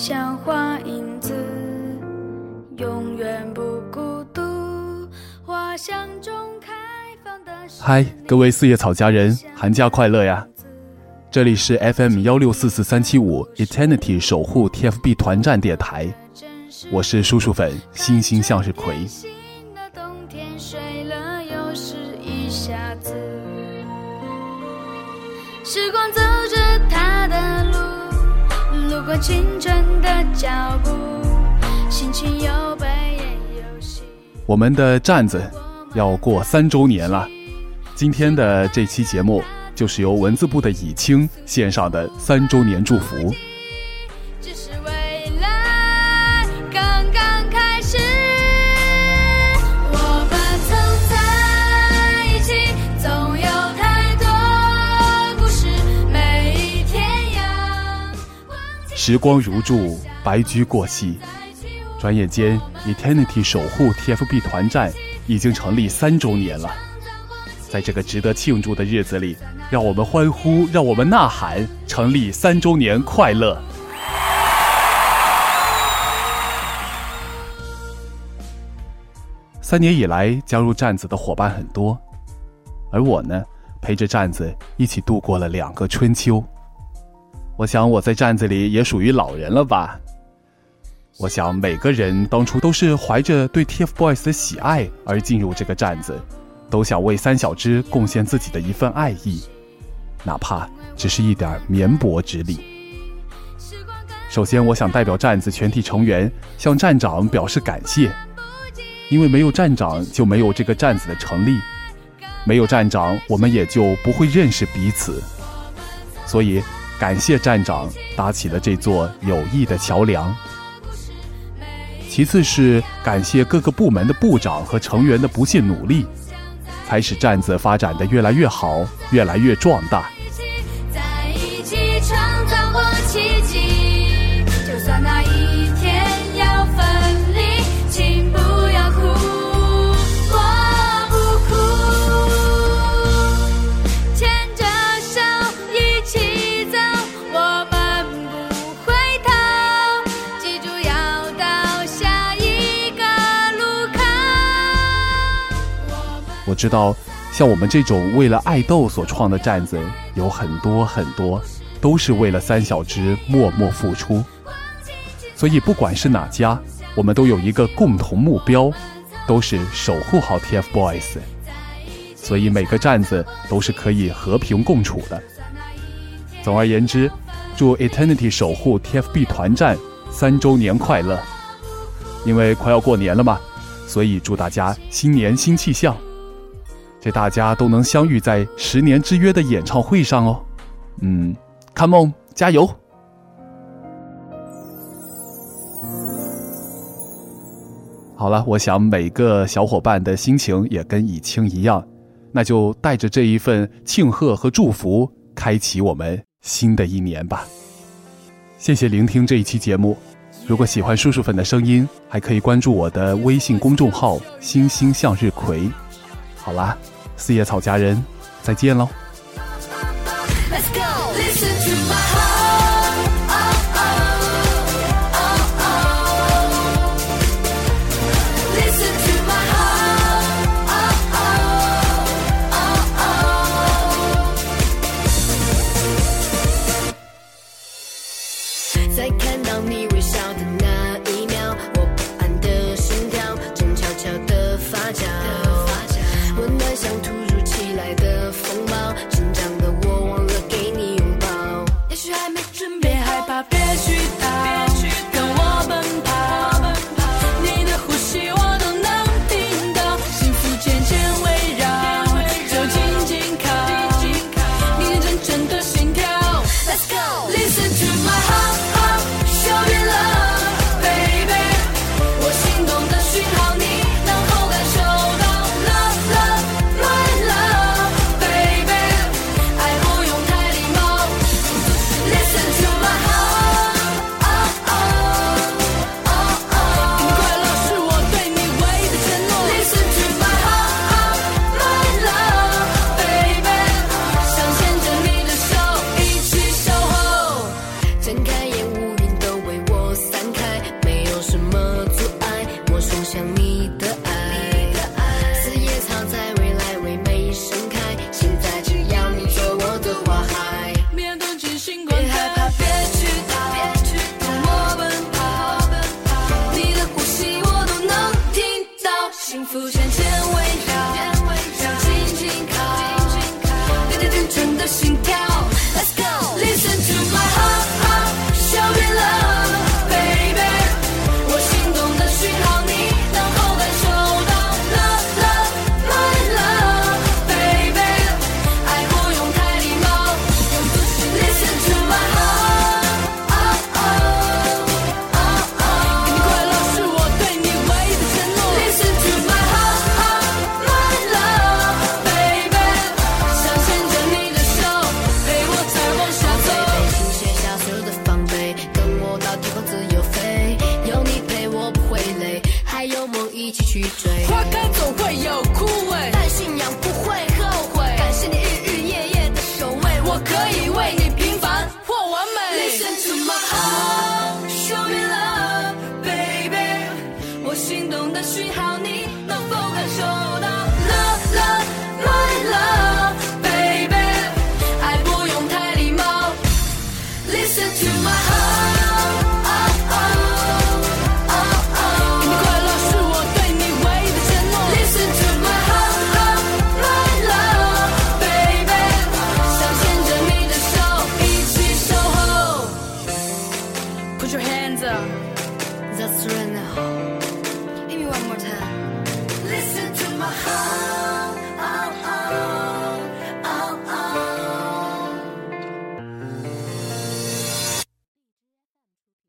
像花影子，永远不孤独。花香中开放的。嗨，各位四叶草家人，寒假快乐呀！这里是 FM 幺六四四三七五 Eternity 守护 TFB 团战电台，我是叔叔粉，星星向日葵。时光走着他的。青春的脚步，心情有悲也有喜。我们的站子要过三周年了。今天的这期节目就是由文字部的以青献上的三周年祝福。时光如注，白驹过隙，转眼间，Eternity 守护 TFB 团战已经成立三周年了。在这个值得庆祝的日子里，让我们欢呼，让我们呐喊，成立三周年快乐！三年以来，加入站子的伙伴很多，而我呢，陪着站子一起度过了两个春秋。我想我在站子里也属于老人了吧？我想每个人当初都是怀着对 TFBOYS 的喜爱而进入这个站子。都想为三小只贡献自己的一份爱意，哪怕只是一点绵薄之力。首先，我想代表站子全体成员向站长表示感谢，因为没有站长就没有这个站子的成立，没有站长我们也就不会认识彼此。所以，感谢站长搭起了这座友谊的桥梁。其次是感谢各个部门的部长和成员的不懈努力。才使站子发展的越来越好，越来越壮大。我知道，像我们这种为了爱豆所创的站子有很多很多，都是为了三小只默默付出。所以不管是哪家，我们都有一个共同目标，都是守护好 TFBOYS。所以每个站子都是可以和平共处的。总而言之，祝 Eternity 守护 TFB 团战三周年快乐！因为快要过年了嘛，所以祝大家新年新气象。大家都能相遇在十年之约的演唱会上哦，嗯，Come on，加油！好了，我想每个小伙伴的心情也跟以清一样，那就带着这一份庆贺和祝福，开启我们新的一年吧。谢谢聆听这一期节目，如果喜欢叔叔粉的声音，还可以关注我的微信公众号“星星向日葵”。好啦，四叶草家人再见喽 Take care. prejudicar. Tá? sin ti. 追。花开总会有枯萎，但信仰不会后悔。感谢你日日夜夜的守卫，我可以为你平凡或完美。Listen to my heart, show me love, baby。我心动的讯号，你能否感受到